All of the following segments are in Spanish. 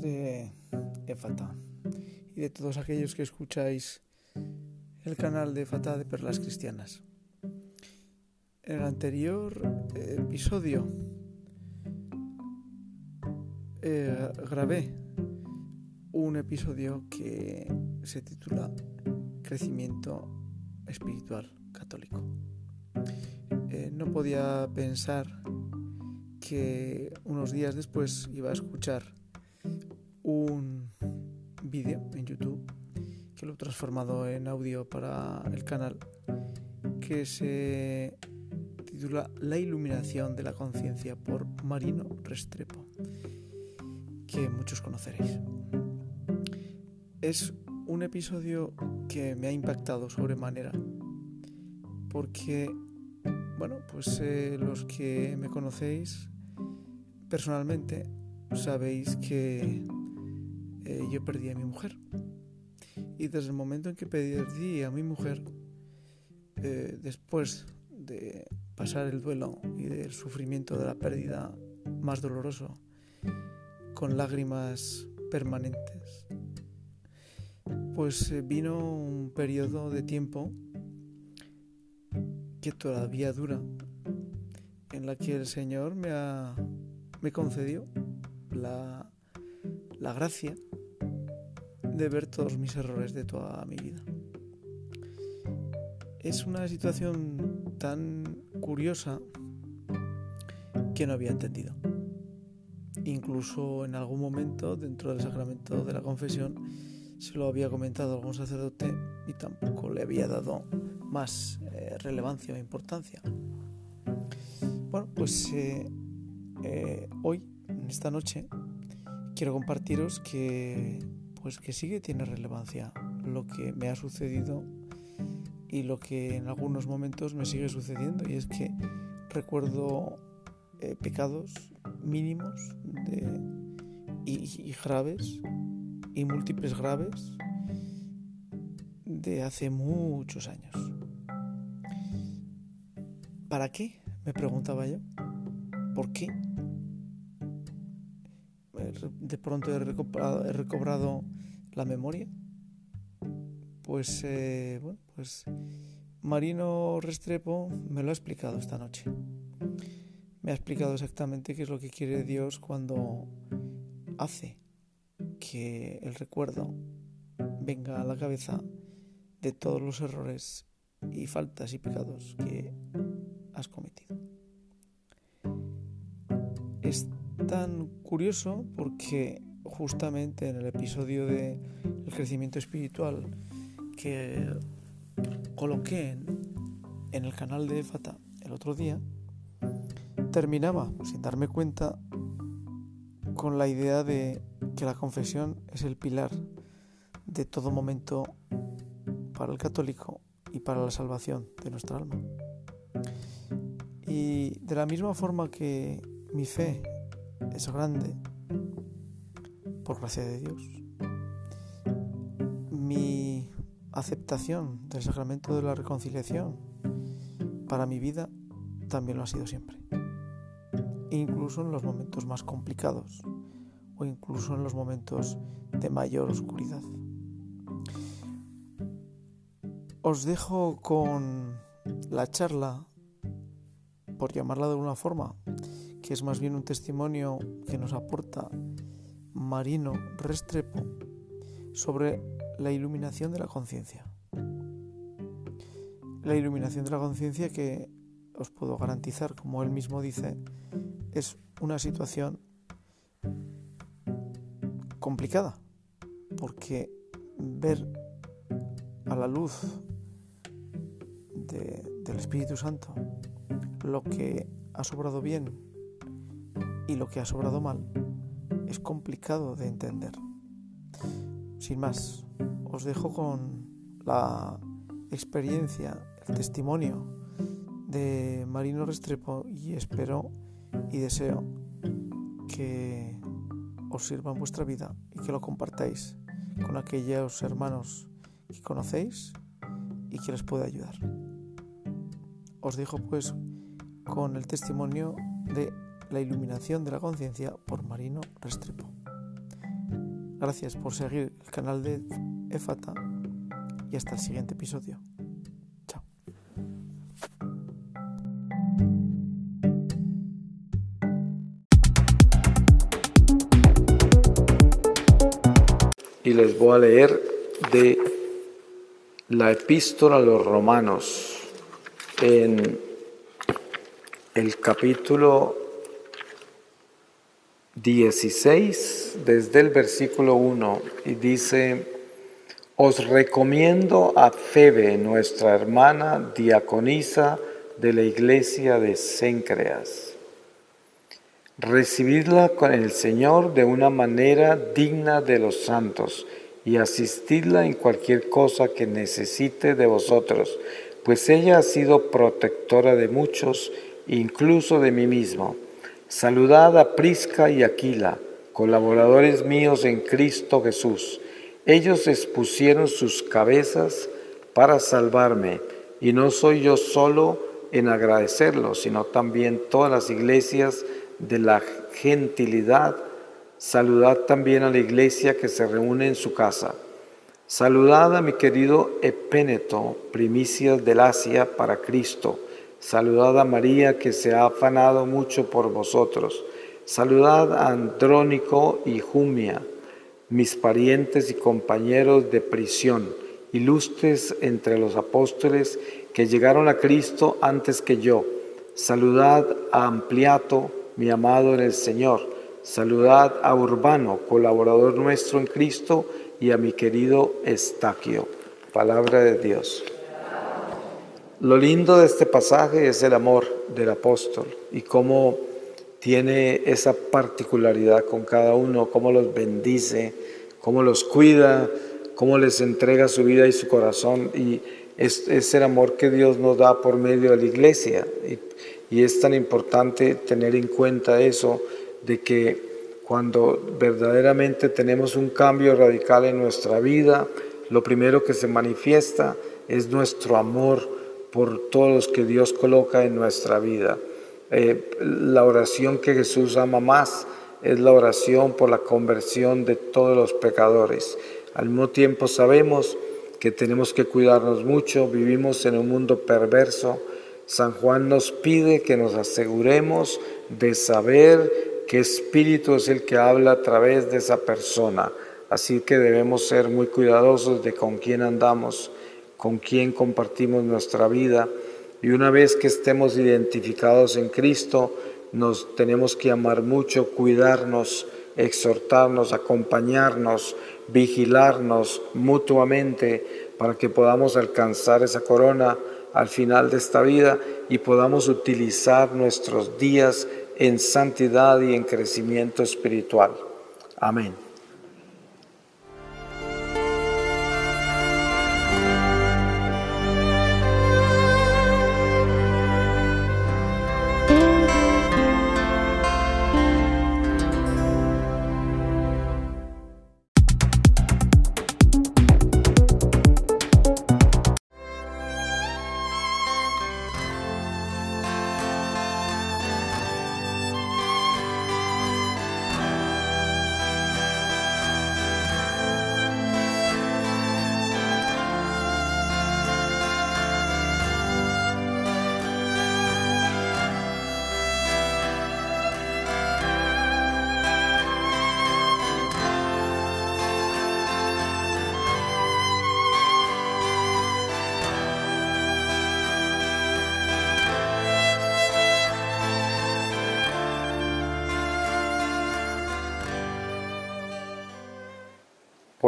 de EFATA y de todos aquellos que escucháis el canal de EFATA de Perlas Cristianas. En el anterior episodio eh, grabé un episodio que se titula Crecimiento Espiritual Católico. Eh, no podía pensar que unos días después iba a escuchar un vídeo en YouTube que lo he transformado en audio para el canal que se titula La iluminación de la conciencia por Marino Restrepo, que muchos conoceréis. Es un episodio que me ha impactado sobremanera porque, bueno, pues eh, los que me conocéis Personalmente, sabéis que eh, yo perdí a mi mujer. Y desde el momento en que perdí a mi mujer, eh, después de pasar el duelo y del sufrimiento de la pérdida más doloroso, con lágrimas permanentes, pues eh, vino un periodo de tiempo que todavía dura, en la que el Señor me ha me concedió la, la gracia de ver todos mis errores de toda mi vida. Es una situación tan curiosa que no había entendido. Incluso en algún momento dentro del sacramento de la confesión se lo había comentado a algún sacerdote y tampoco le había dado más eh, relevancia o importancia. Bueno, pues eh, eh, hoy, esta noche, quiero compartiros que, pues que sí que tiene relevancia lo que me ha sucedido y lo que en algunos momentos me sigue sucediendo y es que recuerdo eh, pecados mínimos y, graves y múltiples graves de hace muchos años. ¿Para qué? Me preguntaba yo. ¿Por qué de pronto he recobrado, la memoria, pues, eh, bueno, pues Marino Restrepo me lo ha explicado esta noche. Me ha explicado exactamente qué es lo que quiere Dios cuando hace que el recuerdo venga a la cabeza de todos los errores y faltas y pecados que has cometido tan curioso porque justamente en el episodio de el crecimiento espiritual que coloqué en, el canal de Fata el otro día, terminaba, sin darme cuenta, con la idea de que la confesión es el pilar de todo momento para el católico y para la salvación de nuestra alma. Y de la misma forma que mi fe es grande, por gracia de Dios. Mi aceptación del sacramento de la reconciliación para mi vida también lo ha sido siempre. Incluso en los momentos más complicados o incluso en los momentos de mayor oscuridad. Os dejo con la charla, por llamarla de alguna forma, que es más bien un testimonio que nos aporta Marino Restrepo sobre la iluminación de la conciencia. La iluminación de la conciencia que os puedo garantizar, como él mismo dice, es una situación complicada, porque ver a la luz del Espíritu Santo lo que ha sobrado bien y lo que ha sobrado mal es complicado de entender. Sin más, os dejo con la experiencia, el testimonio de Marino Restrepo y espero y deseo que os sirva en vuestra vida y que lo compartáis con aquellos hermanos que conocéis y que les pueda ayudar. Os dejo pues con el testimonio de la iluminación de la conciencia por Marino Restrepo. Gracias por seguir el canal de EFATA y hasta el siguiente episodio. Chao. Y les voy a leer de la epístola a los romanos en el capítulo 16, desde el versículo 1, y dice, os recomiendo a Febe, nuestra hermana diaconisa de la iglesia de Cencreas. Recibidla con el Señor de una manera digna de los santos y asistidla en cualquier cosa que necesite de vosotros, pues ella ha sido protectora de muchos, incluso de mí mismo. Saludad a Prisca y Aquila, colaboradores míos en Cristo Jesús ellos expusieron sus cabezas para salvarme y no soy yo solo en agradecerlo, sino también todas las iglesias de la gentilidad. Saludad también a la iglesia que se reúne en su casa. Saludad a mi querido Epéneto, primicias del Asia para Cristo. Saludad a María que se ha afanado mucho por vosotros. Saludad a Andrónico y Jumia mis parientes y compañeros de prisión, ilustres entre los apóstoles que llegaron a Cristo antes que yo. Saludad a Ampliato, mi amado en el Señor. Saludad a Urbano, colaborador nuestro en Cristo, y a mi querido Estaquio. Palabra de Dios. Lo lindo de este pasaje es el amor del apóstol y cómo tiene esa particularidad con cada uno, cómo los bendice, cómo los cuida, cómo les entrega su vida y su corazón. Y es, el amor que Dios nos da por medio de la iglesia. Y, es tan importante tener en cuenta eso, de que cuando verdaderamente tenemos un cambio radical en nuestra vida, lo primero que se manifiesta es nuestro amor por todos los que Dios coloca en nuestra vida. Eh, la oración que Jesús ama más es la oración por la conversión de todos los pecadores. Al mismo tiempo sabemos que tenemos que cuidarnos mucho, vivimos en un mundo perverso. San Juan nos pide que nos aseguremos de saber qué espíritu es el que habla a través de esa persona. Así que debemos ser muy cuidadosos de con quién andamos, con quién compartimos nuestra vida y una vez que estemos identificados en Cristo, nos tenemos que amar mucho, cuidarnos, exhortarnos, acompañarnos, vigilarnos mutuamente para que podamos alcanzar esa corona al final de esta vida y podamos utilizar nuestros días en santidad y en crecimiento espiritual. Amén.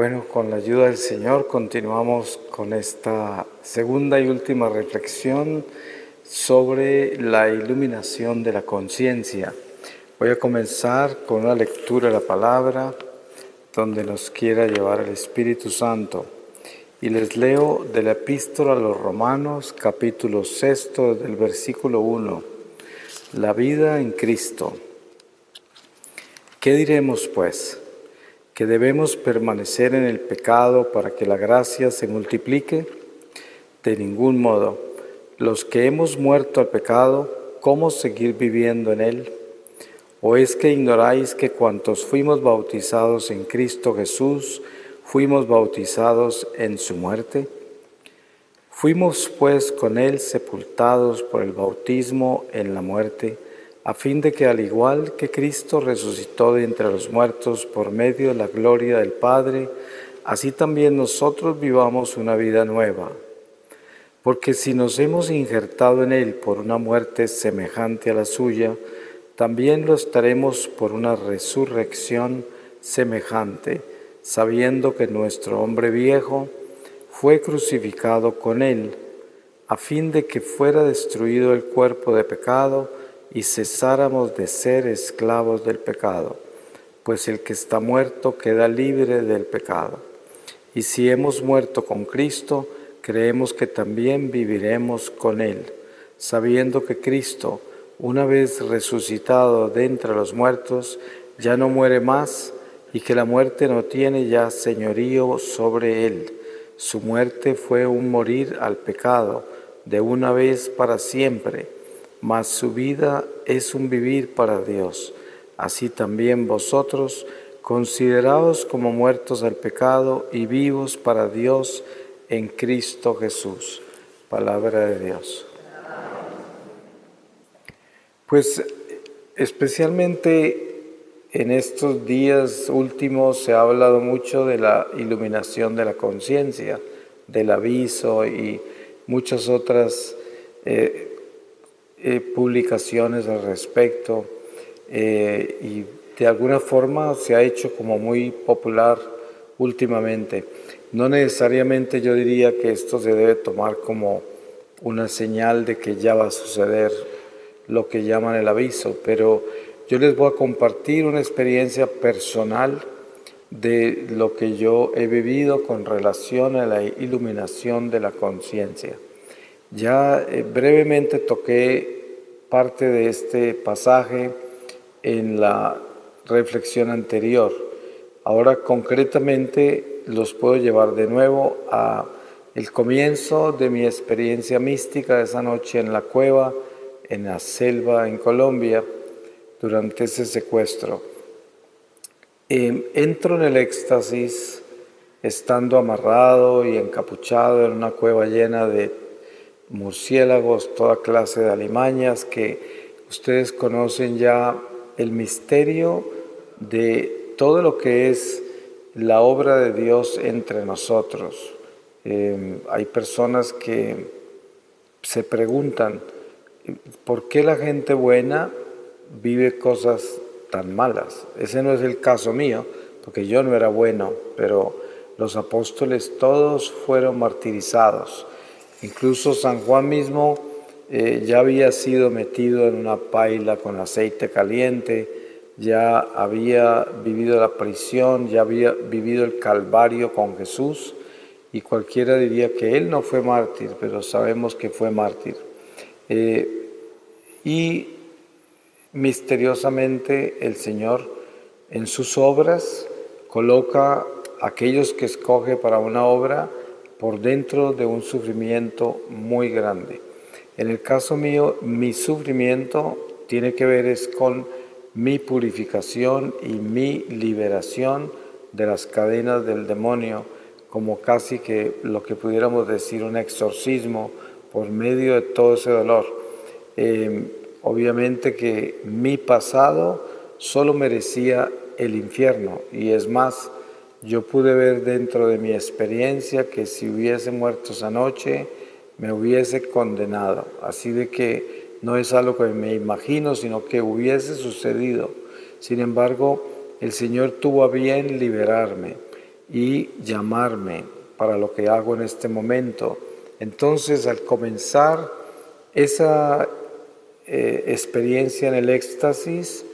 Bueno, con la ayuda del Señor continuamos con esta segunda y última reflexión sobre la iluminación de la conciencia. Voy a comenzar con una lectura de la palabra donde nos quiera llevar el Espíritu Santo. Y les leo de la epístola a los Romanos, capítulo sexto, del versículo 1. La vida en Cristo. ¿Qué diremos pues? Que debemos permanecer en el pecado para que la gracia se multiplique? De ningún modo. Los que hemos muerto al pecado, ¿cómo seguir viviendo en él? ¿O es que ignoráis que cuantos fuimos bautizados en Cristo Jesús, fuimos bautizados en su muerte? Fuimos pues con él sepultados por el bautismo en la muerte, a fin de que al igual que Cristo resucitó de entre los muertos por medio de la gloria del Padre, así también nosotros vivamos una vida nueva. Porque si nos hemos injertado en Él por una muerte semejante a la suya, también lo estaremos por una resurrección semejante, sabiendo que nuestro hombre viejo fue crucificado con Él, a fin de que fuera destruido el cuerpo de pecado y cesáramos de ser esclavos del pecado, pues el que está muerto queda libre del pecado. Y si hemos muerto con Cristo, creemos que también viviremos con Él, sabiendo que Cristo, una vez resucitado de entre los muertos, ya no muere más y que la muerte no tiene ya señorío sobre Él. Su muerte fue un morir al pecado de una vez para siempre, mas su vida es un vivir para Dios. Así también vosotros, considerados como muertos al pecado y vivos para Dios, en Cristo Jesús. Palabra de Dios. Pues especialmente en estos días últimos se ha hablado mucho de la iluminación de la conciencia, del aviso y muchas otras eh, eh, publicaciones al respecto. Eh, y de alguna forma se ha hecho como muy popular últimamente. No necesariamente yo diría que esto se debe tomar como una señal de que ya va a suceder lo que llaman el aviso, pero yo les voy a compartir una experiencia personal de lo que yo he vivido con relación a la iluminación de la conciencia. Ya eh, brevemente toqué parte de este pasaje en la reflexión anterior. Ahora concretamente los puedo llevar de nuevo a el comienzo de mi experiencia mística esa noche en la cueva, en la selva en Colombia, durante ese secuestro. Em, entro en el éxtasis estando amarrado y encapuchado en una cueva llena de murciélagos, toda clase de alimañas que ustedes conocen ya el misterio de todo lo que es la obra de Dios entre nosotros. Em, hay personas que se preguntan, ¿por qué la gente buena vive cosas tan malas? Ese no es el caso mío, porque yo no era bueno, pero los apóstoles todos fueron martirizados. Incluso San Juan mismo eh, ya había sido metido en una paila con aceite caliente, ya había vivido la prisión, ya había vivido el Calvario con Jesús y cualquiera diría que él no fue mártir, pero sabemos que fue mártir. Eh, y misteriosamente el Señor en sus obras coloca a aquellos que escoge para una obra por dentro de un sufrimiento muy grande. En el caso mío, mi sufrimiento tiene que ver es con mi purificación y mi liberación de las cadenas del demonio, como casi que lo que pudiéramos decir un exorcismo por medio de todo ese dolor. Em, obviamente que mi pasado solo merecía el infierno y es más, yo pude ver dentro de mi experiencia que si hubiese muerto esa noche, me hubiese condenado. Así de que no es algo que me imagino, sino que hubiese sucedido. Sin embargo, el Señor tuvo a bien liberarme y llamarme para lo que hago en este momento. Entonces, al comenzar esa eh, experiencia en el éxtasis,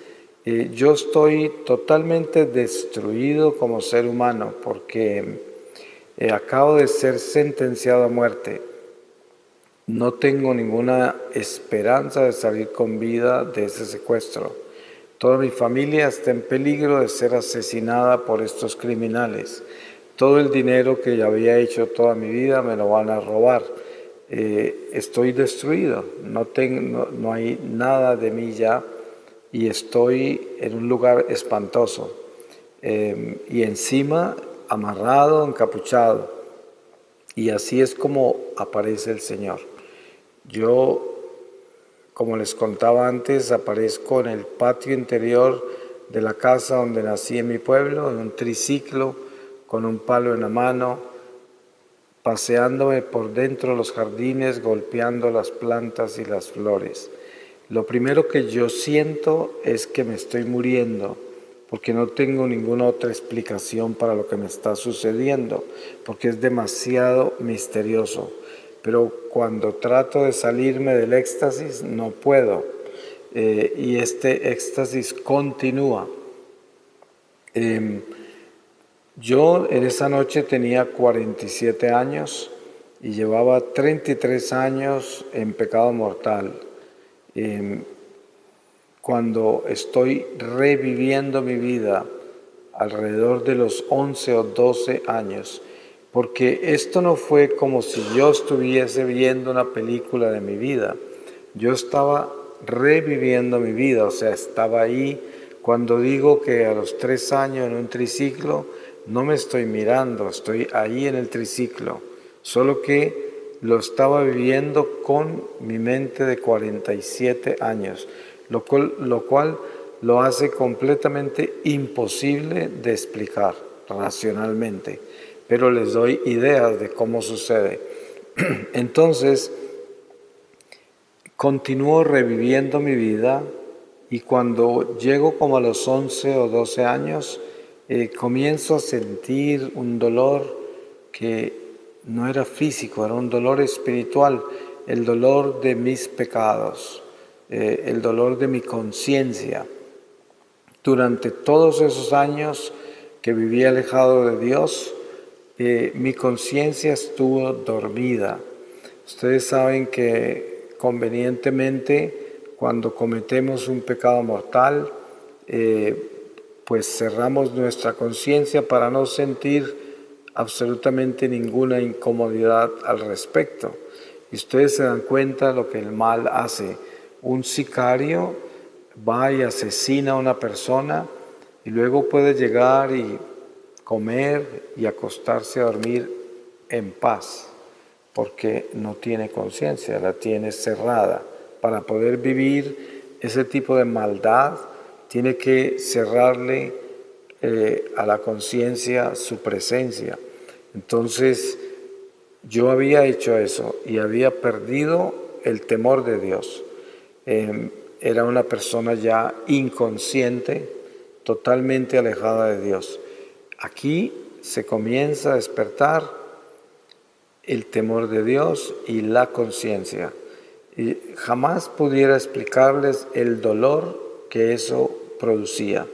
eh, yo estoy totalmente destruido como ser humano porque eh, acabo de ser sentenciado a muerte no tengo ninguna esperanza de salir con vida de ese secuestro. Toda mi familia está en peligro de ser asesinada por estos criminales. Todo el dinero que ya había hecho toda mi vida me lo van a robar. Eh, estoy destruido, no, tengo, no, hay nada de mí ya y estoy en un lugar espantoso em, y encima amarrado, encapuchado. Y así es como aparece el Señor. Yo, como les contaba antes, aparezco en el patio interior de la casa donde nací en mi pueblo, en un triciclo, con un palo en la mano, paseándome por dentro de los jardines, golpeando las plantas y las flores. Lo primero que yo siento es que me estoy muriendo, porque no tengo ninguna otra explicación para lo que me está sucediendo, porque es demasiado misterioso. Pero cuando trato de salirme del éxtasis, no puedo. Eh, y este éxtasis continúa. Em, yo en esa noche tenía 47 años y llevaba 33 años en pecado mortal. Em, cuando estoy reviviendo mi vida alrededor de los 11 o 12 años, porque esto no fue como si yo estuviese viendo una película de mi vida, yo estaba reviviendo mi vida, o sea, estaba ahí. Cuando digo que a los tres años en un triciclo, no me estoy mirando, estoy ahí en el triciclo, solo que lo estaba viviendo con mi mente de 47 años lo cual, lo hace completamente imposible de explicar racionalmente, pero les doy ideas de cómo sucede. Entonces, continúo reviviendo mi vida y cuando llego como a los 11 o 12 años, eh, comienzo a sentir un dolor que no era físico, era un dolor espiritual, el dolor de mis pecados. Eh, el dolor de mi conciencia. Durante todos esos años que viví alejado de Dios, eh, mi conciencia estuvo dormida. Ustedes saben que convenientemente cuando cometemos un pecado mortal, eh, pues cerramos nuestra conciencia para no sentir absolutamente ninguna incomodidad al respecto. Y ustedes se dan cuenta de lo que el mal hace un sicario va y asesina a una persona y luego puede llegar y comer y acostarse a dormir en paz, porque no tiene conciencia, la tiene cerrada. Para poder vivir ese tipo de maldad, tiene que cerrarle eh, a la conciencia su presencia. Entonces, yo había hecho eso y había perdido el temor de Dios. Em, era una persona ya inconsciente, totalmente alejada de Dios. Aquí se comienza a despertar el temor de Dios y la conciencia. Y jamás pudiera explicarles el dolor que eso producía.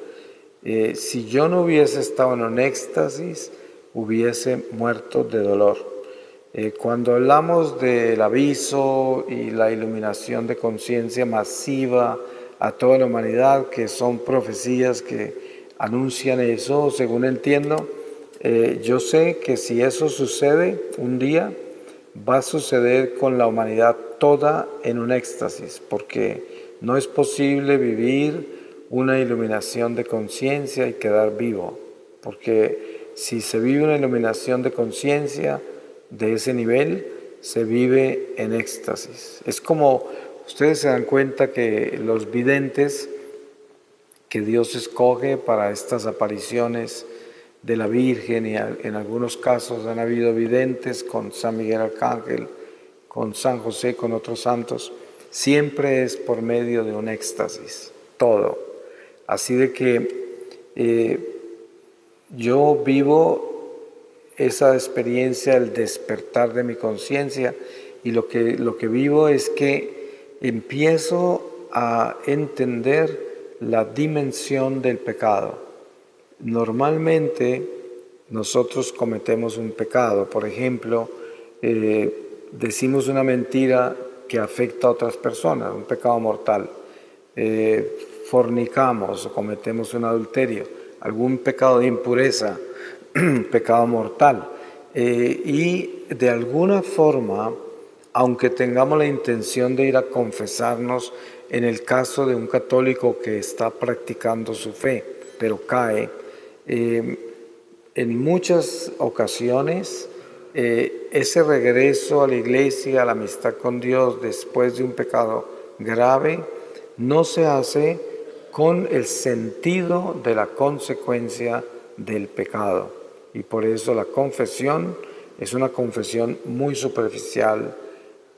Eh, si yo no hubiese estado en un éxtasis, hubiese muerto de dolor. Eh, cuando hablamos del aviso y la iluminación de conciencia masiva a toda la humanidad, que son profecías que anuncian eso, según entiendo, eh, yo sé que si eso sucede un día, va a suceder con la humanidad toda en un éxtasis, porque no es posible vivir una iluminación de conciencia y quedar vivo, porque si se vive una iluminación de conciencia, de ese nivel se vive en éxtasis. Es como ustedes se dan cuenta que los videntes que Dios escoge para estas apariciones de la Virgen y en algunos casos han habido videntes con San Miguel Arcángel, con San José, con otros santos, siempre es por medio de un éxtasis, todo. Así de que eh, yo vivo esa experiencia, el despertar de mi conciencia y lo que, lo que vivo es que empiezo a entender la dimensión del pecado. Normalmente nosotros cometemos un pecado, por ejemplo, eh, decimos una mentira que afecta a otras personas, un pecado mortal. Eh, fornicamos o cometemos un adulterio, algún pecado de impureza pecado mortal. Eh, y de alguna forma, aunque tengamos la intención de ir a confesarnos en el caso de un católico que está practicando su fe, pero cae, eh, en muchas ocasiones eh, ese regreso a la iglesia, a la amistad con Dios después de un pecado grave, no se hace con el sentido de la consecuencia del pecado. Y por eso la confesión es una confesión muy superficial,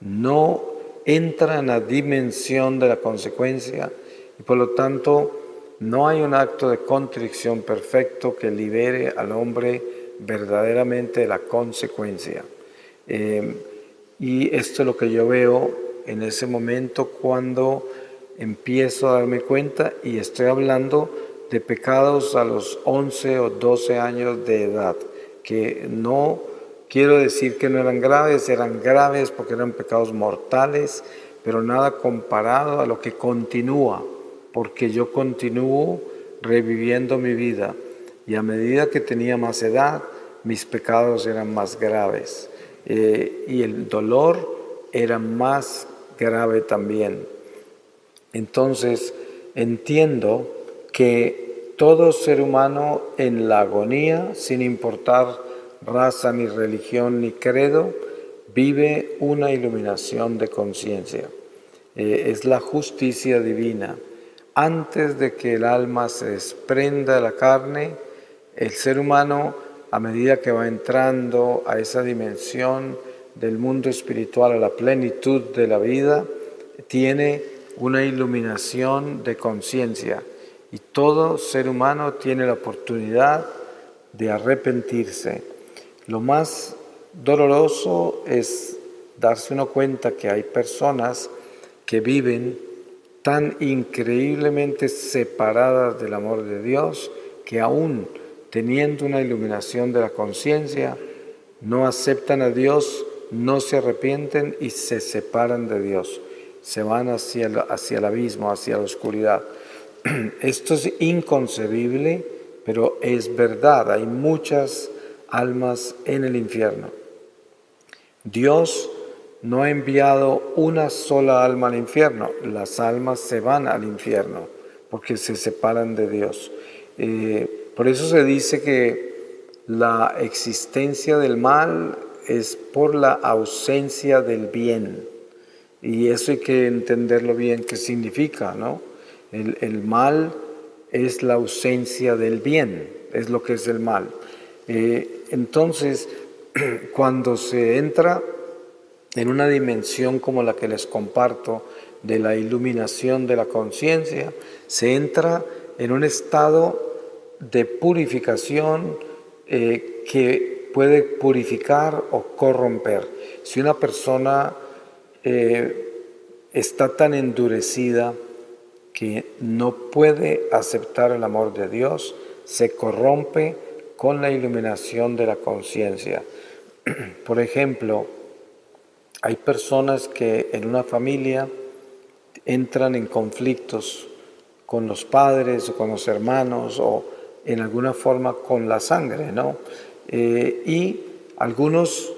no entra en la dimensión de la consecuencia y por lo tanto no hay un acto de contrición perfecto que libere al hombre verdaderamente de la consecuencia. Eh, y esto es lo que yo veo en ese momento cuando empiezo a darme cuenta y estoy hablando de pecados a los 11 o 12 años de edad, que no quiero decir que no eran graves, eran graves porque eran pecados mortales, pero nada comparado a lo que continúa, porque yo continúo reviviendo mi vida y a medida que tenía más edad, mis pecados eran más graves eh, y el dolor era más grave también. Entonces, entiendo que todo ser humano en la agonía, sin importar raza, ni religión, ni credo, vive una iluminación de conciencia. Eh, es la justicia divina. Antes de que el alma se desprenda de la carne, el ser humano, a medida que va entrando a esa dimensión del mundo espiritual, a la plenitud de la vida, tiene una iluminación de conciencia y todo ser humano tiene la oportunidad de arrepentirse. Lo más doloroso es darse uno cuenta que hay personas que viven tan increíblemente separadas del amor de Dios que aún teniendo una iluminación de la conciencia, no aceptan a Dios, no se arrepienten y se separan de Dios se van hacia el, hacia el abismo, hacia la oscuridad. Esto es inconcebible, pero es verdad. Hay muchas almas en el infierno. Dios no ha enviado una sola alma al infierno. Las almas se van al infierno porque se separan de Dios. Eh, por eso se dice que la existencia del mal es por la ausencia del bien. Y eso hay que entenderlo bien qué significa, ¿no? El, mal es la ausencia del bien, es lo que es el mal. Eh, entonces, cuando se entra en una dimensión como la que les comparto, de la iluminación de la conciencia, se entra en un estado de purificación eh, que puede purificar o corromper. Si una persona eh, está tan endurecida que no puede aceptar el amor de Dios, se corrompe con la iluminación de la conciencia. Por ejemplo, hay personas que en una familia entran en conflictos con los padres o con los hermanos o en alguna forma con la sangre, ¿no? Eh, y algunos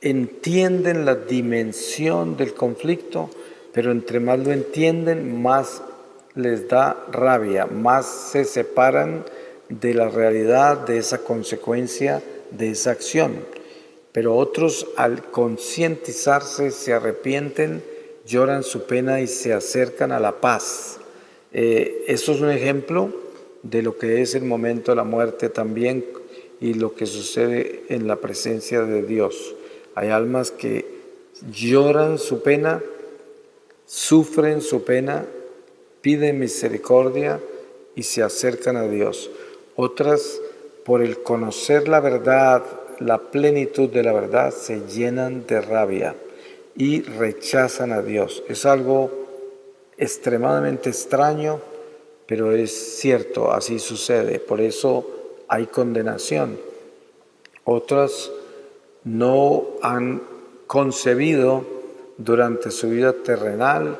entienden la dimensión del conflicto, pero entre más lo entienden, más les da rabia, más se separan de la realidad de esa consecuencia de esa acción. Pero otros al concientizarse se arrepienten, lloran su pena y se acercan a la paz. Eh, eso es un ejemplo de lo que es el momento de la muerte también y lo que sucede en la presencia de Dios. Hay almas que lloran su pena, sufren su pena, piden misericordia y se acercan a Dios. Otras, por el conocer la verdad, la plenitud de la verdad, se llenan de rabia y rechazan a Dios. Es algo extremadamente extraño, pero es cierto, así sucede. Por eso hay condenación. Otras no han concebido durante su vida terrenal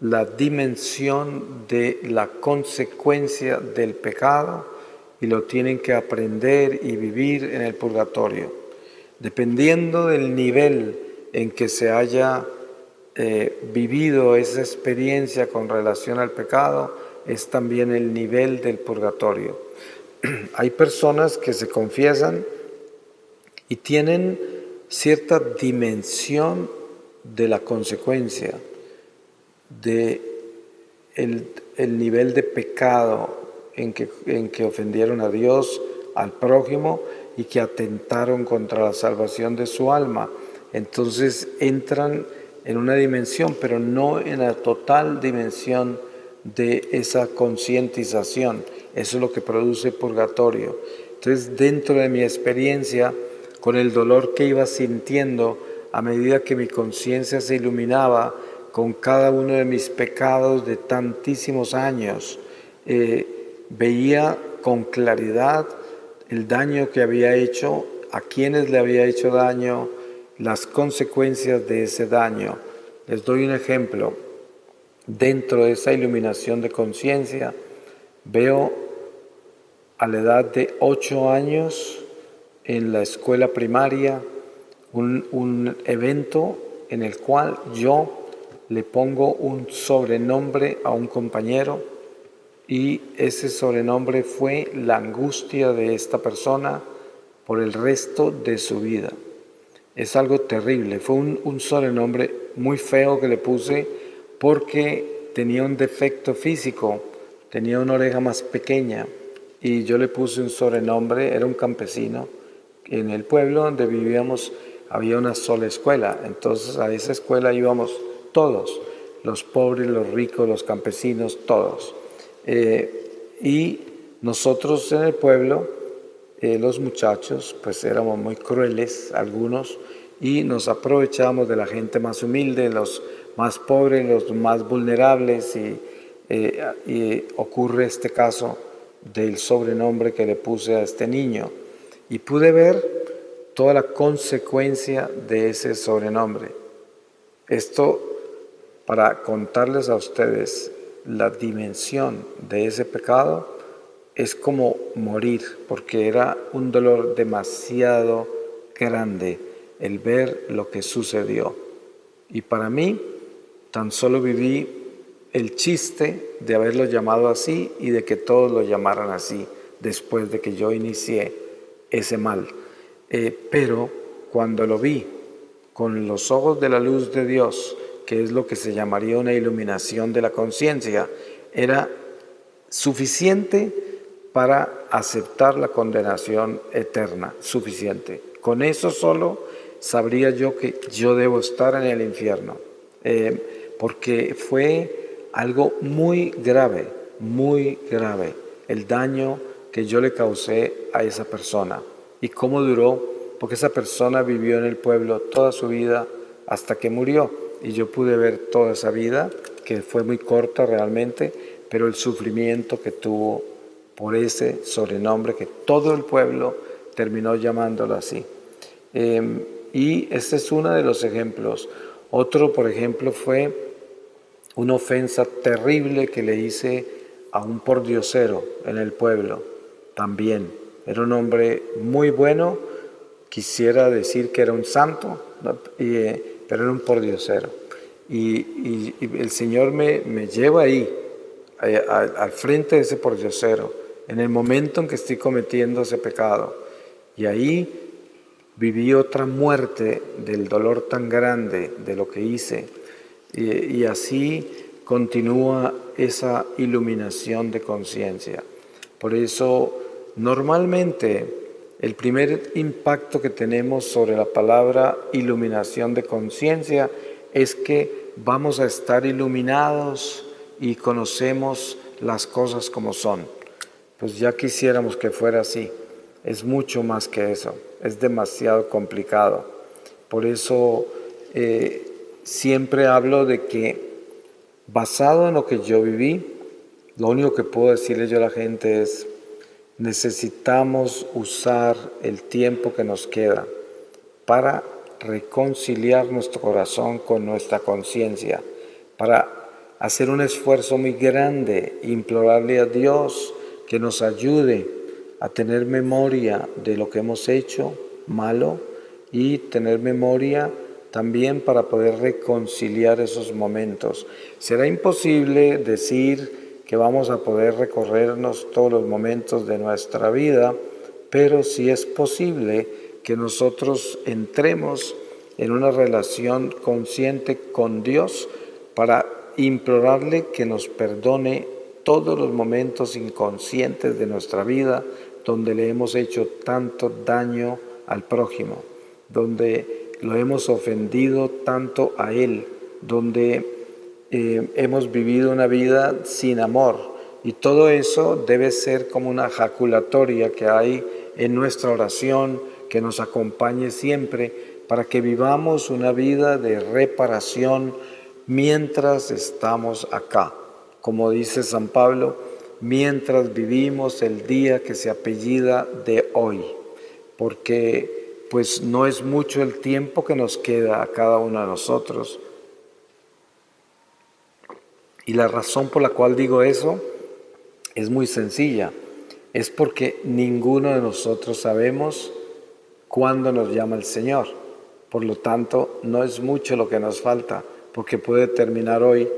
la dimensión de la consecuencia del pecado y lo tienen que aprender y vivir en el purgatorio. Dependiendo del nivel en que se haya eh, vivido esa experiencia con relación al pecado es también el nivel del purgatorio. Hay personas que se confiesan y tienen cierta dimensión de la consecuencia, de el, nivel de pecado en que, en que ofendieron a Dios, al prójimo y que atentaron contra la salvación de su alma. Entonces entran en una dimensión, pero no en la total dimensión de esa concientización. Eso es lo que produce purgatorio. Entonces, dentro de mi experiencia, con el dolor que iba sintiendo a medida que mi conciencia se iluminaba con cada uno de mis pecados de tantísimos años, eh, veía con claridad el daño que había hecho, a quienes le había hecho daño, las consecuencias de ese daño. Les doy un ejemplo. Dentro de esa iluminación de conciencia, veo a la edad de ocho años en la escuela primaria un, un evento en el cual yo le pongo un sobrenombre a un compañero y ese sobrenombre fue la angustia de esta persona por el resto de su vida. Es algo terrible, fue un, sobrenombre muy feo que le puse porque tenía un defecto físico, tenía una oreja más pequeña y yo le puse un sobrenombre, era un campesino, en el pueblo donde vivíamos había una sola escuela, entonces a esa escuela íbamos todos, los pobres, los ricos, los campesinos, todos. Eh, y nosotros en el pueblo, eh, los muchachos, pues éramos muy crueles, algunos, y nos aprovechábamos de la gente más humilde, los más pobres, los más vulnerables, y, eh, y ocurre este caso del sobrenombre que le puse a este niño. Y pude ver toda la consecuencia de ese sobrenombre. Esto para contarles a ustedes la dimensión de ese pecado es como morir, porque era un dolor demasiado grande el ver lo que sucedió. Y para mí, tan solo viví el chiste de haberlo llamado así y de que todos lo llamaran así después de que yo inicié ese mal. Eh, pero cuando lo vi con los ojos de la luz de Dios, que es lo que se llamaría una iluminación de la conciencia, era suficiente para aceptar la condenación eterna, suficiente. Con eso solo sabría yo que yo debo estar en el infierno, eh, porque fue algo muy grave, muy grave, el daño que yo le causé a esa persona y cómo duró, porque esa persona vivió en el pueblo toda su vida hasta que murió y yo pude ver toda esa vida, que fue muy corta realmente, pero el sufrimiento que tuvo por ese sobrenombre que todo el pueblo terminó llamándolo así. Em, y este es uno de los ejemplos. Otro, por ejemplo, fue una ofensa terrible que le hice a un pordiosero en el pueblo, también. Era un hombre muy bueno, quisiera decir que era un santo, eh, pero era un pordiosero. Y, y, el Señor me, me lleva ahí, al frente de ese pordiosero, en el momento en que estoy cometiendo ese pecado. Y ahí viví otra muerte del dolor tan grande de lo que hice. Y, y así continúa esa iluminación de conciencia. Por eso, normalmente, el primer impacto que tenemos sobre la palabra iluminación de conciencia es que vamos a estar iluminados y conocemos las cosas como son. Pues ya quisiéramos que fuera así. Es mucho más que eso. Es demasiado complicado. Por eso eh, siempre hablo de que basado en lo que yo viví, lo único que puedo decirle yo a la gente es, necesitamos usar el tiempo que nos queda para reconciliar nuestro corazón con nuestra conciencia, para hacer un esfuerzo muy grande, implorarle a Dios que nos ayude a tener memoria de lo que hemos hecho malo y tener memoria también para poder reconciliar esos momentos. Será imposible decir que vamos a poder recorrernos todos los momentos de nuestra vida, pero sí es posible que nosotros entremos en una relación consciente con Dios para implorarle que nos perdone todos los momentos inconscientes de nuestra vida donde le hemos hecho tanto daño al prójimo, donde lo hemos ofendido tanto a Él, donde eh, hemos vivido una vida sin amor. Y todo eso debe ser como una jaculatoria que hay en nuestra oración, que nos acompañe siempre, para que vivamos una vida de reparación mientras estamos acá como dice San Pablo, mientras vivimos el día que se apellida de hoy, porque pues no es mucho el tiempo que nos queda a cada uno de nosotros. Y la razón por la cual digo eso es muy sencilla, es porque ninguno de nosotros sabemos cuándo nos llama el Señor. Por lo tanto, no es mucho lo que nos falta, porque puede terminar hoy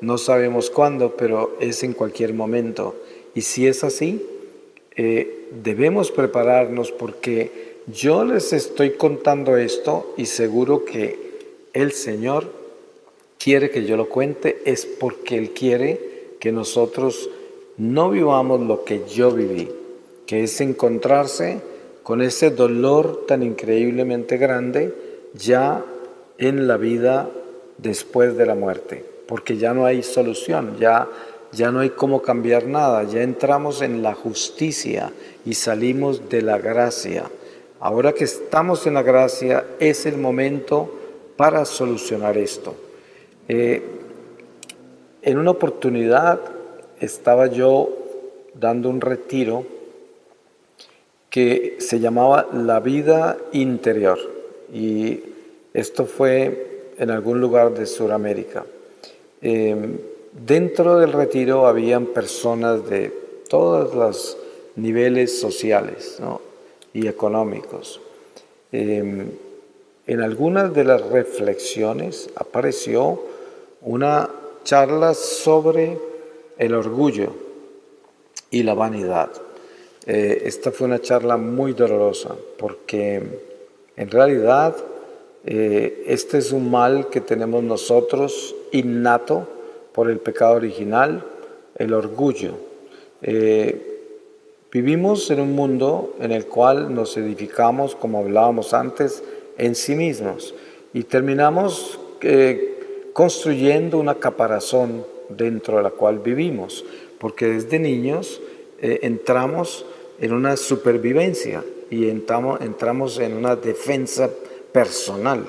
no sabemos cuándo, pero es en cualquier momento. Y si es así, eh, debemos prepararnos porque yo les estoy contando esto y seguro que el Señor quiere que yo lo cuente, es porque Él quiere que nosotros no vivamos lo que yo viví, que es encontrarse con ese dolor tan increíblemente grande ya en la vida después de la muerte porque ya no hay solución, ya, ya no hay cómo cambiar nada, ya entramos en la justicia y salimos de la gracia. Ahora que estamos en la gracia es el momento para solucionar esto. Eh, en una oportunidad estaba yo dando un retiro que se llamaba La vida interior y esto fue en algún lugar de Sudamérica. Em, dentro del retiro habían personas de todos los niveles sociales y económicos. Em, en algunas de las reflexiones apareció una charla sobre el orgullo y la vanidad. Eh, esta fue una charla muy dolorosa porque en realidad eh, este es un mal que tenemos nosotros innato por el pecado original, el orgullo. Eh, vivimos en un mundo en el cual nos edificamos, como hablábamos antes, en sí mismos y terminamos eh, construyendo una caparazón dentro de la cual vivimos, porque desde niños entramos en una supervivencia y entramos, entramos en una defensa personal.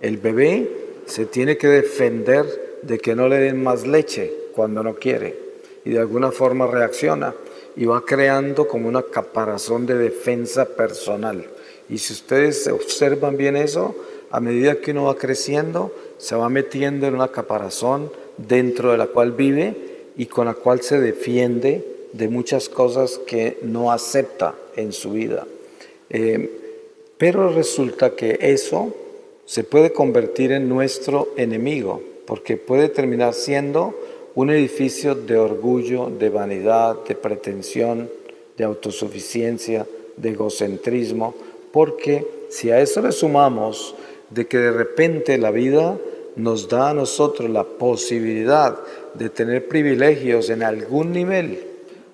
El bebé se tiene que defender de que no le den más leche cuando no quiere y de alguna forma reacciona y va creando como una caparazón de defensa personal. Y si ustedes observan bien eso, a medida que uno va creciendo, se va metiendo en una caparazón dentro de la cual vive y con la cual se defiende de muchas cosas que no acepta en su vida. Eh, pero resulta que eso se puede convertir en nuestro enemigo, porque puede terminar siendo un edificio de orgullo, de vanidad, de pretensión, de autosuficiencia, de egocentrismo, porque si a eso le sumamos de que de repente la vida nos da a nosotros la posibilidad de tener privilegios en algún nivel,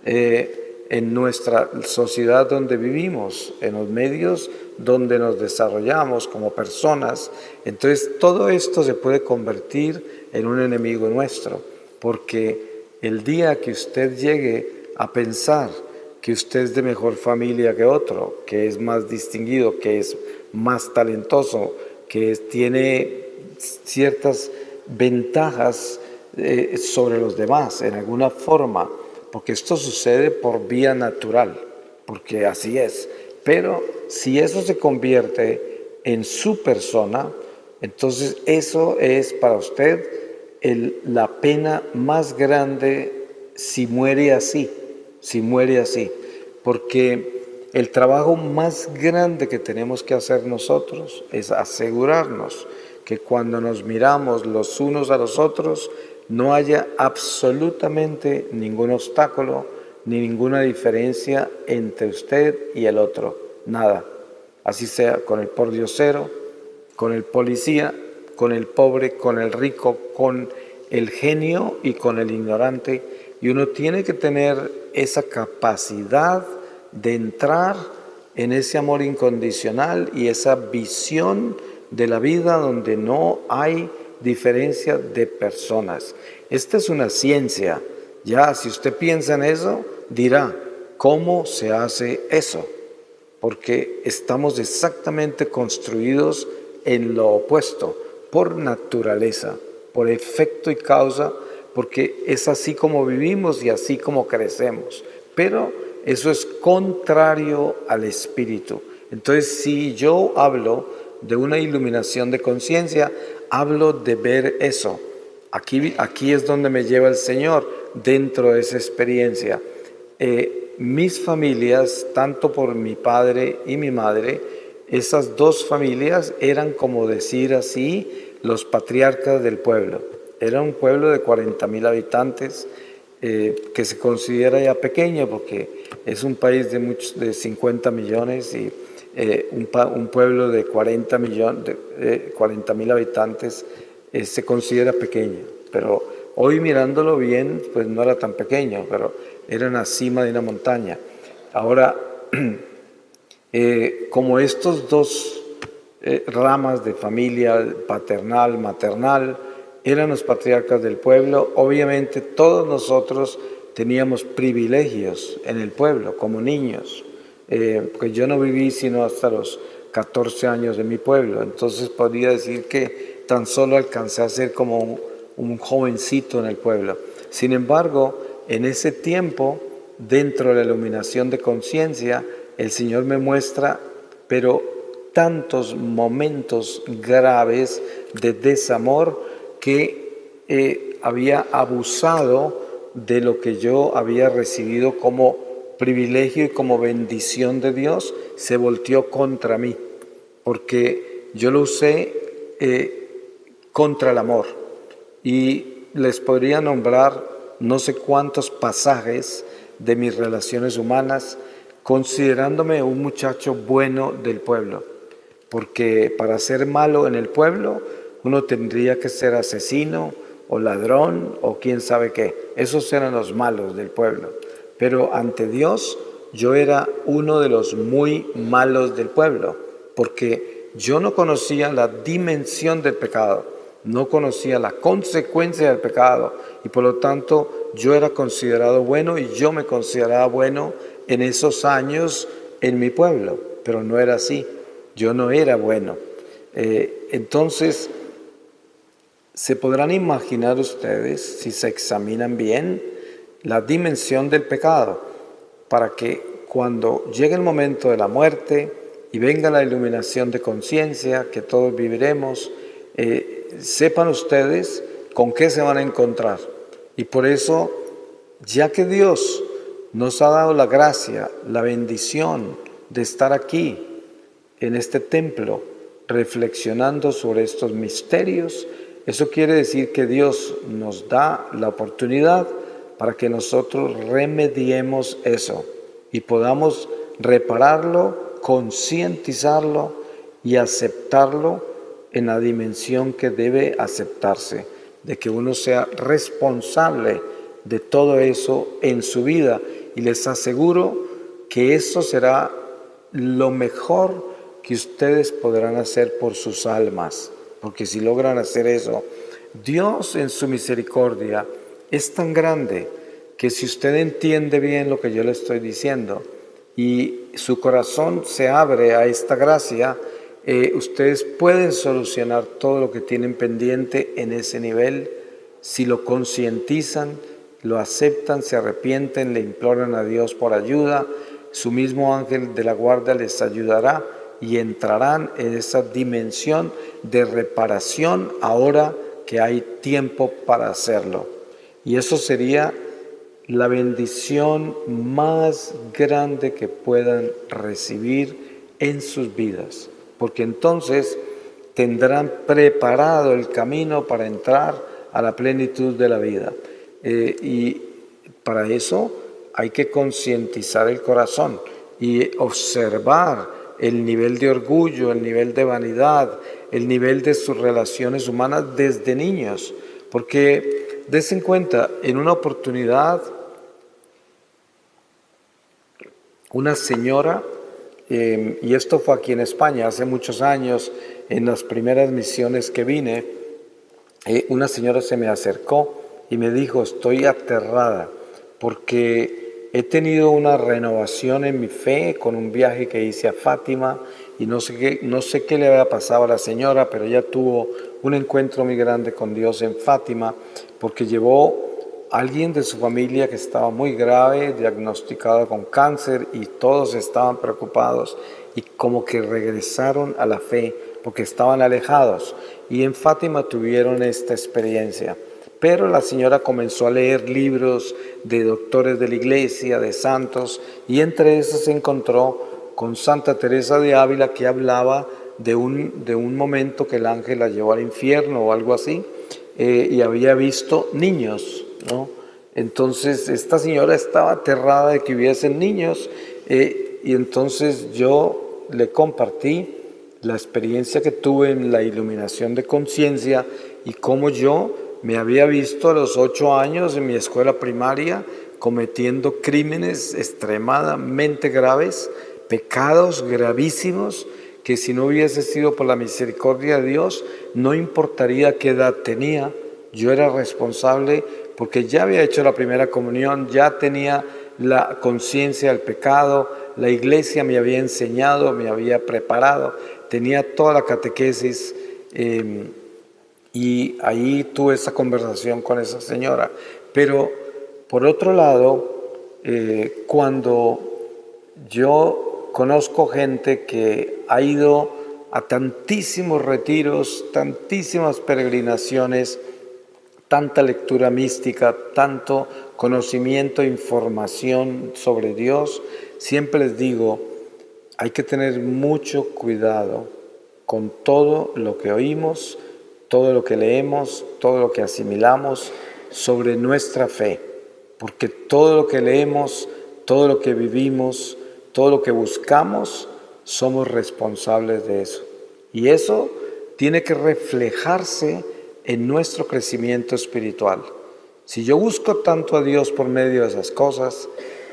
eh, en nuestra sociedad donde vivimos, en los medios donde nos desarrollamos como personas. Entonces todo esto se puede convertir en un enemigo nuestro, porque el día que usted llegue a pensar que usted es de mejor familia que otro, que es más distinguido, que es más talentoso, que tiene ciertas ventajas eh, sobre los demás en alguna forma, porque esto sucede por vía natural, porque así es. Pero si eso se convierte en su persona, entonces eso es para usted la pena más grande si muere así, si muere así. Porque el trabajo más grande que tenemos que hacer nosotros es asegurarnos que cuando nos miramos los unos a los otros, no haya absolutamente ningún obstáculo ni ninguna diferencia entre usted y el otro, nada. Así sea con el pordiosero, con el policía, con el pobre, con el rico, con el genio y con el ignorante. Y uno tiene que tener esa capacidad de entrar en ese amor incondicional y esa visión de la vida donde no hay diferencia de personas. Esta es una ciencia. Ya, si usted piensa en eso, dirá, ¿cómo se hace eso? Porque estamos exactamente construidos en lo opuesto, por naturaleza, por efecto y causa, porque es así como vivimos y así como crecemos. Pero eso es contrario al espíritu. Entonces, si yo hablo de una iluminación de conciencia, hablo de ver eso. Aquí, aquí es donde me lleva el Señor, dentro de esa experiencia. Eh, mis familias, tanto por mi padre y mi madre, esas dos familias eran, como decir así, los patriarcas del pueblo. Era un pueblo de 40 mil habitantes eh, que se considera ya pequeño porque es un país de, muchos, de 50 millones y eh, un, pueblo de 40 millones, de, 40 mil habitantes eh, se considera pequeño, pero hoy mirándolo bien, pues no era tan pequeño, pero era en cima de una montaña. Ahora, eh, como estos dos ramas de familia, paternal, maternal, eran los patriarcas del pueblo, obviamente todos nosotros teníamos privilegios en el pueblo como niños. Eh, porque yo no viví sino hasta los 14 años de mi pueblo, entonces podría decir que tan solo alcancé a ser como un, jovencito en el pueblo. Sin embargo, en ese tiempo, dentro de la iluminación de conciencia, el Señor me muestra, pero tantos momentos graves de desamor que eh, había abusado de lo que yo había recibido como privilegio y como bendición de Dios, se volteó contra mí, porque yo lo usé eh, contra el amor. Y les podría nombrar no sé cuántos pasajes de mis relaciones humanas, considerándome un muchacho bueno del pueblo, porque para ser malo en el pueblo uno tendría que ser asesino o ladrón o quién sabe qué. Esos eran los malos del pueblo. Pero ante Dios yo era uno de los muy malos del pueblo, porque yo no conocía la dimensión del pecado, no conocía la consecuencia del pecado y por lo tanto yo era considerado bueno y yo me consideraba bueno en esos años en mi pueblo, pero no era así, yo no era bueno. Eh, entonces, se podrán imaginar ustedes, si se examinan bien, la dimensión del pecado, para que cuando llegue el momento de la muerte y venga la iluminación de conciencia que todos viviremos, eh, sepan ustedes con qué se van a encontrar. Y por eso, ya que Dios nos ha dado la gracia, la bendición de estar aquí, en este templo, reflexionando sobre estos misterios, eso quiere decir que Dios nos da la oportunidad para que nosotros remediemos eso y podamos repararlo, concientizarlo y aceptarlo en la dimensión que debe aceptarse, de que uno sea responsable de todo eso en su vida. Y les aseguro que eso será lo mejor que ustedes podrán hacer por sus almas, porque si logran hacer eso, Dios en su misericordia, es tan grande que si usted entiende bien lo que yo le estoy diciendo y su corazón se abre a esta gracia, eh, ustedes pueden solucionar todo lo que tienen pendiente en ese nivel. Si lo concientizan, lo aceptan, se arrepienten, le imploran a Dios por ayuda, su mismo ángel de la guardia les ayudará y entrarán en esa dimensión de reparación ahora que hay tiempo para hacerlo. Y eso sería la bendición más grande que puedan recibir en sus vidas. Porque entonces tendrán preparado el camino para entrar a la plenitud de la vida. Eh, y para eso hay que concientizar el corazón y observar el nivel de orgullo, el nivel de vanidad, el nivel de sus relaciones humanas desde niños. Porque des en cuenta, en una oportunidad, una señora, em, y esto fue aquí en España hace muchos años, en las primeras misiones que vine, eh, una señora se me acercó y me dijo, estoy aterrada porque he tenido una renovación en mi fe con un viaje que hice a Fátima y no sé qué, no sé qué le había pasado a la señora, pero ella tuvo un encuentro muy grande con Dios en Fátima porque llevó a alguien de su familia que estaba muy grave, diagnosticado con cáncer y todos estaban preocupados y como que regresaron a la fe porque estaban alejados. Y en Fátima tuvieron esta experiencia. Pero la señora comenzó a leer libros de doctores de la iglesia, de santos, y entre esos se encontró con Santa Teresa de Ávila que hablaba de un, de un momento que el ángel la llevó al infierno o algo así, eh, y había visto niños, ¿no? Entonces esta señora estaba aterrada de que hubiesen niños, eh, y entonces yo le compartí la experiencia que tuve en la iluminación de conciencia y cómo yo me había visto a los ocho años en mi escuela primaria cometiendo crímenes extremadamente graves, pecados gravísimos, que si no hubiese sido por la misericordia de Dios, no importaría qué edad tenía, yo era responsable porque ya había hecho la primera comunión, ya tenía la conciencia del pecado, la iglesia me había enseñado, me había preparado, tenía toda la catequesis em, y ahí tuve esa conversación con esa señora. Pero por otro lado, eh, cuando yo conozco gente que ha ido a tantísimos retiros, tantísimas peregrinaciones, tanta lectura mística, tanto conocimiento, información sobre Dios, siempre les digo, hay que tener mucho cuidado con todo lo que oímos, todo lo que leemos, todo lo que asimilamos sobre nuestra fe, porque todo lo que leemos, todo lo que vivimos, todo lo que buscamos, somos responsables de eso. Y eso tiene que reflejarse en nuestro crecimiento espiritual. Si yo busco tanto a Dios por medio de esas cosas,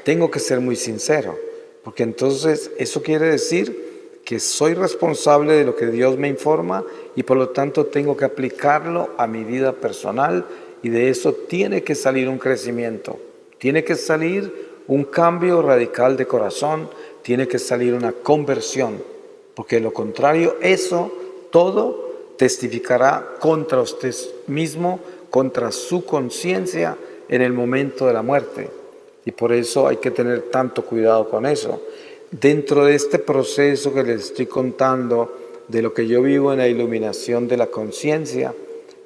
tengo que ser muy sincero porque entonces eso quiere decir que soy responsable de lo que Dios me informa y por lo tanto tengo que aplicarlo a mi vida personal y de eso tiene que salir un crecimiento, tiene que salir un cambio radical de corazón, tiene que salir una conversión, porque lo contrario eso todo testificará contra usted mismo, contra su conciencia en el momento de la muerte. Y por eso hay que tener tanto cuidado con eso. Dentro de este proceso que les estoy contando, de lo que yo vivo en la iluminación de la conciencia,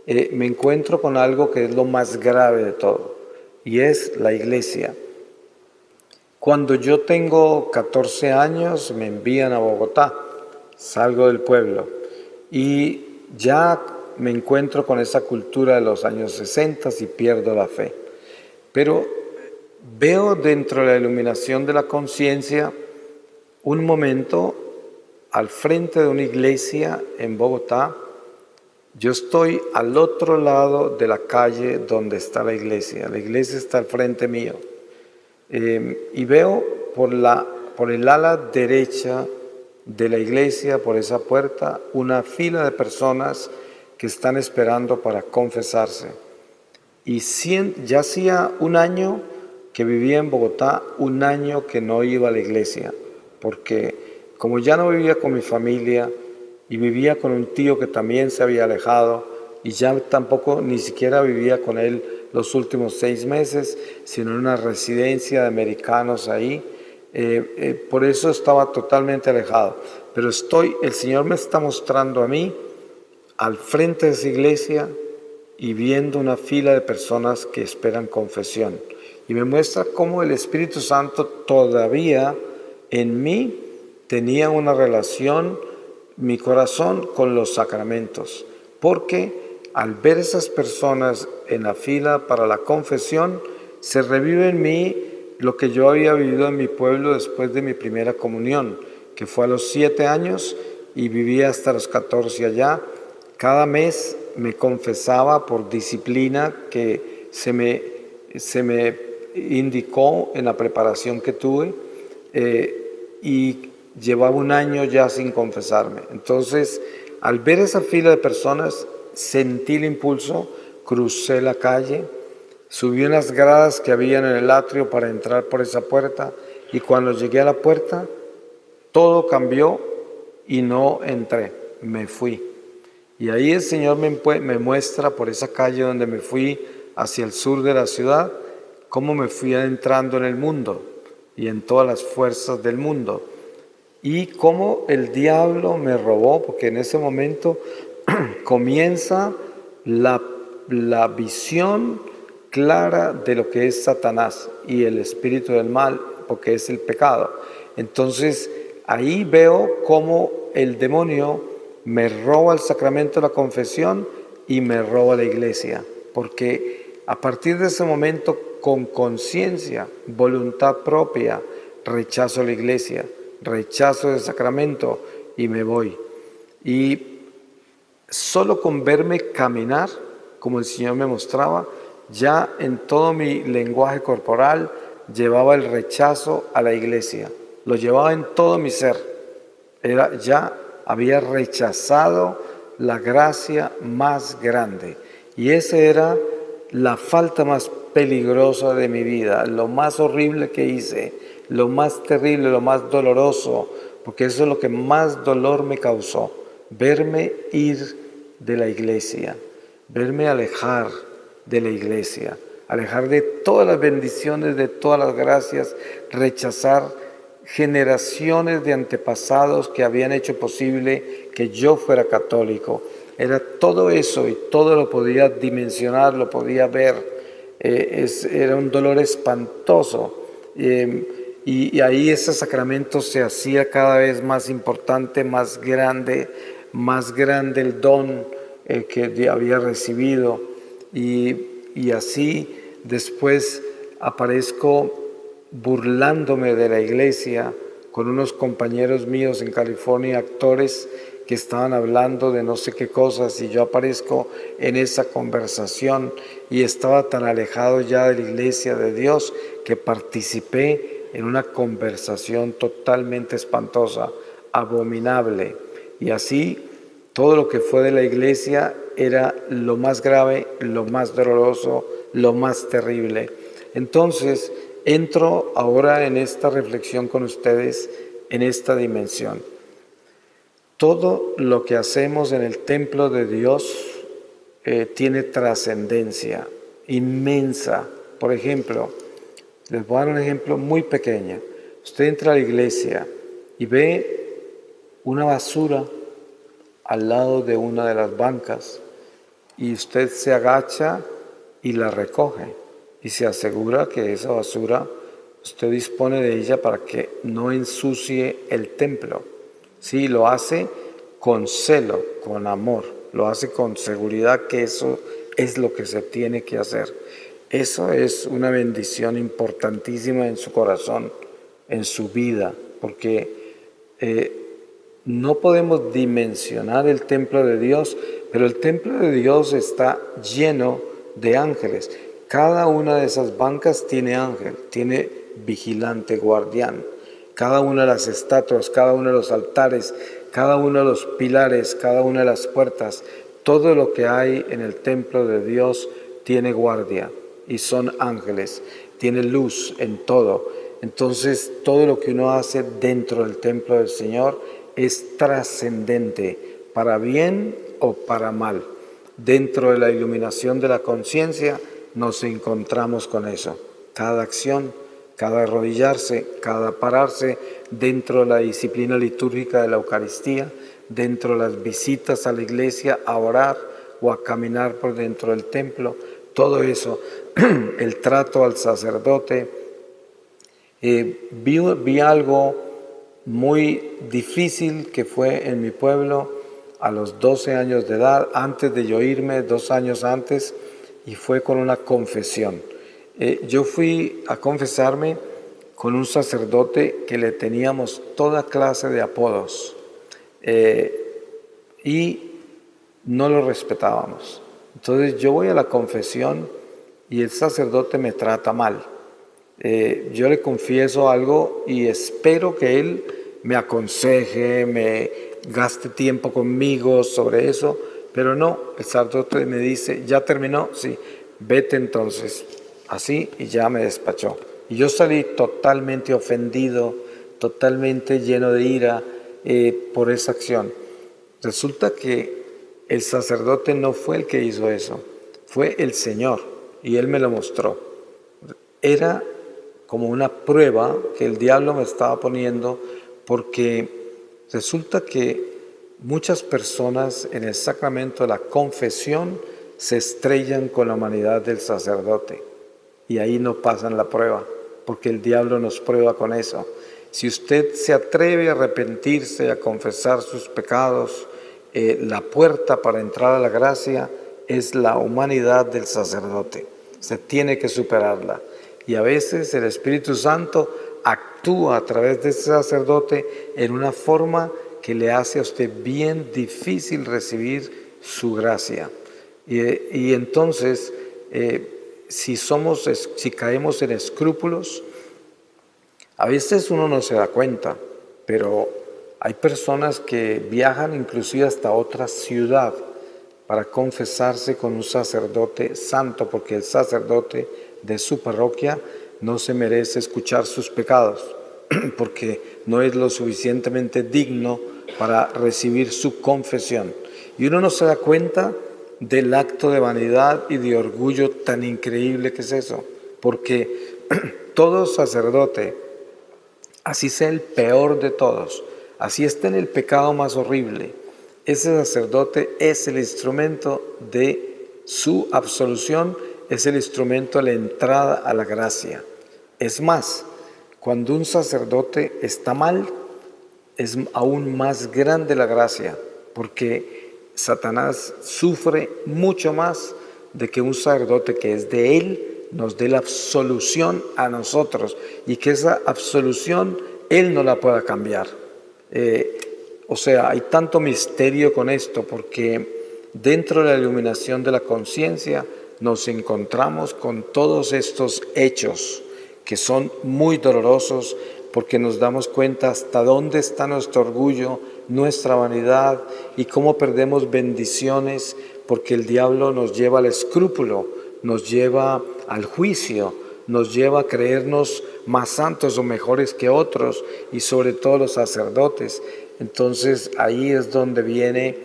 eh, me encuentro con algo que es lo más grave de todo, y es la iglesia. Cuando yo tengo 14 años, me envían a Bogotá, salgo del pueblo, y ya me encuentro con esa cultura de los años 60 y pierdo la fe. Pero veo dentro de la iluminación de la conciencia un momento al frente de una iglesia en Bogotá. Yo estoy al otro lado de la calle donde está la iglesia. La iglesia está al frente mío. Em, y veo por, el ala derecha de la iglesia, por esa puerta, una fila de personas que están esperando para confesarse. Y ya hacía un año que vivía en Bogotá un año que no iba a la iglesia, porque como ya no vivía con mi familia y vivía con un tío que también se había alejado y ya tampoco ni siquiera vivía con él los últimos seis meses, sino en una residencia de americanos ahí, eh, eh, por eso estaba totalmente alejado. Pero estoy, el Señor me está mostrando a mí al frente de esa iglesia y viendo una fila de personas que esperan confesión y me muestra cómo el Espíritu Santo todavía en mí tenía una relación mi corazón con los sacramentos, porque al ver esas personas en la fila para la confesión, se revive en mí lo que yo había vivido en mi pueblo después de mi primera comunión, que fue a los siete años y vivía hasta los catorce allá. Cada mes me confesaba por disciplina que se me, se me indicó en la preparación que tuve eh, y llevaba un año ya sin confesarme. Entonces, al ver esa fila de personas, sentí el impulso, crucé la calle, subí unas gradas que había en el atrio para entrar por esa puerta y cuando llegué a la puerta, todo cambió y no entré, me fui. Y ahí el Señor me, me muestra por esa calle donde me fui hacia el sur de la ciudad, cómo me fui adentrando en el mundo y en todas las fuerzas del mundo y cómo el diablo me robó, porque en ese momento comienza la, la visión clara de lo que es Satanás y el espíritu del mal, porque es el pecado. Entonces ahí veo cómo el demonio me roba el sacramento de la confesión y me roba la iglesia, porque a partir de ese momento, con conciencia, voluntad propia, rechazo la iglesia rechazo el sacramento y me voy. Y solo con verme caminar, como el Señor me mostraba, ya en todo mi lenguaje corporal llevaba el rechazo a la iglesia, lo llevaba en todo mi ser. Era, ya había rechazado la gracia más grande. Y esa era la falta más peligrosa de mi vida, lo más horrible que hice lo más terrible, lo más doloroso, porque eso es lo que más dolor me causó, verme ir de la iglesia, verme alejar de la iglesia, alejar de todas las bendiciones, de todas las gracias, rechazar generaciones de antepasados que habían hecho posible que yo fuera católico. Era todo eso y todo lo podía dimensionar, lo podía ver. Eh, era un dolor espantoso. Eh, y, ahí ese sacramento se hacía cada vez más importante, más grande, más grande el don eh, que había recibido. Y así después aparezco burlándome de la iglesia con unos compañeros míos en California, actores estaban hablando de no sé qué cosas y yo aparezco en esa conversación y estaba tan alejado ya de la iglesia de Dios que participé en una conversación totalmente espantosa, abominable. Y así todo lo que fue de la iglesia era lo más grave, lo más doloroso, lo más terrible. Entonces, entro ahora en esta reflexión con ustedes en esta dimensión. Todo lo que hacemos en el templo de Dios eh, tiene trascendencia inmensa. Por ejemplo, les voy a dar un ejemplo muy pequeño. Usted entra a la iglesia y ve una basura al lado de una de las bancas y usted se agacha y la recoge y se asegura que esa basura usted dispone de ella para que no ensucie el templo. Sí, lo hace con celo, con amor, lo hace con seguridad que eso es lo que se tiene que hacer. Eso es una bendición importantísima en su corazón, en su vida, porque eh, no podemos dimensionar el templo de Dios, pero el templo de Dios está lleno de ángeles. Cada una de esas bancas tiene ángel, tiene vigilante, guardián. Cada una de las estatuas, cada uno de los altares, cada uno de los pilares, cada una de las puertas, todo lo que hay en el templo de Dios tiene guardia y son ángeles, tiene luz en todo. Entonces todo lo que uno hace dentro del templo del Señor es trascendente, para bien o para mal. Dentro de la iluminación de la conciencia nos encontramos con eso. Cada acción, cada arrodillarse, cada pararse dentro de la disciplina litúrgica de la Eucaristía, dentro de las visitas a la iglesia a orar o a caminar por dentro del templo, todo eso el trato al sacerdote. Eh, vi, algo muy difícil que fue en mi pueblo a los 12 años de edad, antes de yo irme, dos años antes, y fue con una confesión. Eh, yo fui a confesarme con un sacerdote que le teníamos toda clase de apodos eh, y no lo respetábamos. Entonces yo voy a la confesión y el sacerdote me trata mal. Eh, yo le confieso algo y espero que él me aconseje, me gaste tiempo conmigo sobre eso, pero no, el sacerdote me dice, ya terminó, sí, vete entonces, así y ya me despachó. Y yo salí totalmente ofendido, totalmente lleno de ira eh, por esa acción. Resulta que el sacerdote no fue el que hizo eso, fue el Señor y Él me lo mostró. Era como una prueba que el diablo me estaba poniendo porque resulta que muchas personas en el sacramento de la confesión se estrellan con la humanidad del sacerdote y ahí no pasan la prueba, porque el diablo nos prueba con eso. Si usted se atreve a arrepentirse, a confesar sus pecados, eh, la puerta para entrar a la gracia es la humanidad del sacerdote. Se tiene que superarla. Y a veces el Espíritu Santo actúa a través de ese sacerdote en una forma que le hace a usted bien difícil recibir su gracia. Y, entonces, eh, si somos, si caemos en escrúpulos, a veces uno no se da cuenta, pero hay personas que viajan inclusive hasta otra ciudad para confesarse con un sacerdote santo, porque el sacerdote de su parroquia no se merece escuchar sus pecados, porque no es lo suficientemente digno para recibir su confesión. Y uno no se da cuenta del acto de vanidad y de orgullo tan increíble que es eso, porque todo sacerdote, así sea el peor de todos, así está en el pecado más horrible, ese sacerdote es el instrumento de su absolución, es el instrumento de la entrada a la gracia. Es más, cuando un sacerdote está mal, es aún más grande la gracia, porque Satanás sufre mucho más de que un sacerdote que es de él nos dé la absolución a nosotros y que esa absolución él no la pueda cambiar. Eh, o sea, hay tanto misterio con esto porque dentro de la iluminación de la conciencia nos encontramos con todos estos hechos que son muy dolorosos porque nos damos cuenta hasta dónde está nuestro orgullo, nuestra vanidad y cómo perdemos bendiciones porque el diablo nos lleva al escrúpulo, nos lleva al juicio, nos lleva a creernos más santos o mejores que otros y sobre todo los sacerdotes. Entonces ahí es donde viene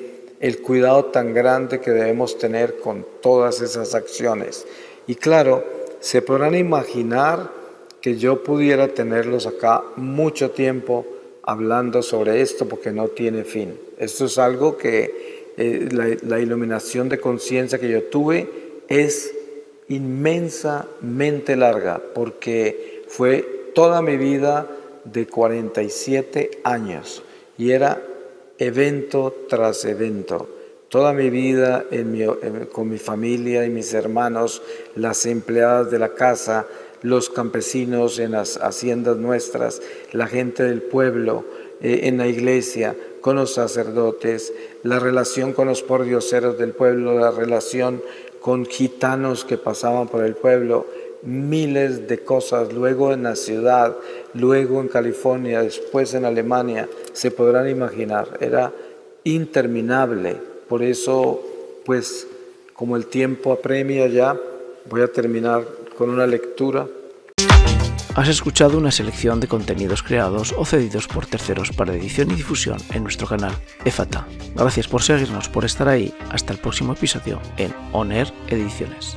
el cuidado tan grande que debemos tener con todas esas acciones. Y claro, se podrán imaginar yo pudiera tenerlos acá mucho tiempo hablando sobre esto porque no tiene fin. Esto es algo que eh, la, iluminación de conciencia que yo tuve es inmensamente larga porque fue toda mi vida de 47 años y era evento tras evento. Toda mi vida con mi familia y mis hermanos, las empleadas de la casa, los campesinos en las haciendas nuestras, la gente del pueblo, eh, en la iglesia, con los sacerdotes, la relación con los pordioseros del pueblo, la relación con gitanos que pasaban por el pueblo, miles de cosas, luego en la ciudad, luego en California, después en Alemania, se podrán imaginar, era interminable. Por eso, pues, como el tiempo apremia ya, voy a terminar con una lectura. Has escuchado una selección de contenidos creados o cedidos por terceros para edición y difusión en nuestro canal EFATA. Gracias por seguirnos, por estar ahí. Hasta el próximo episodio en ONER Ediciones.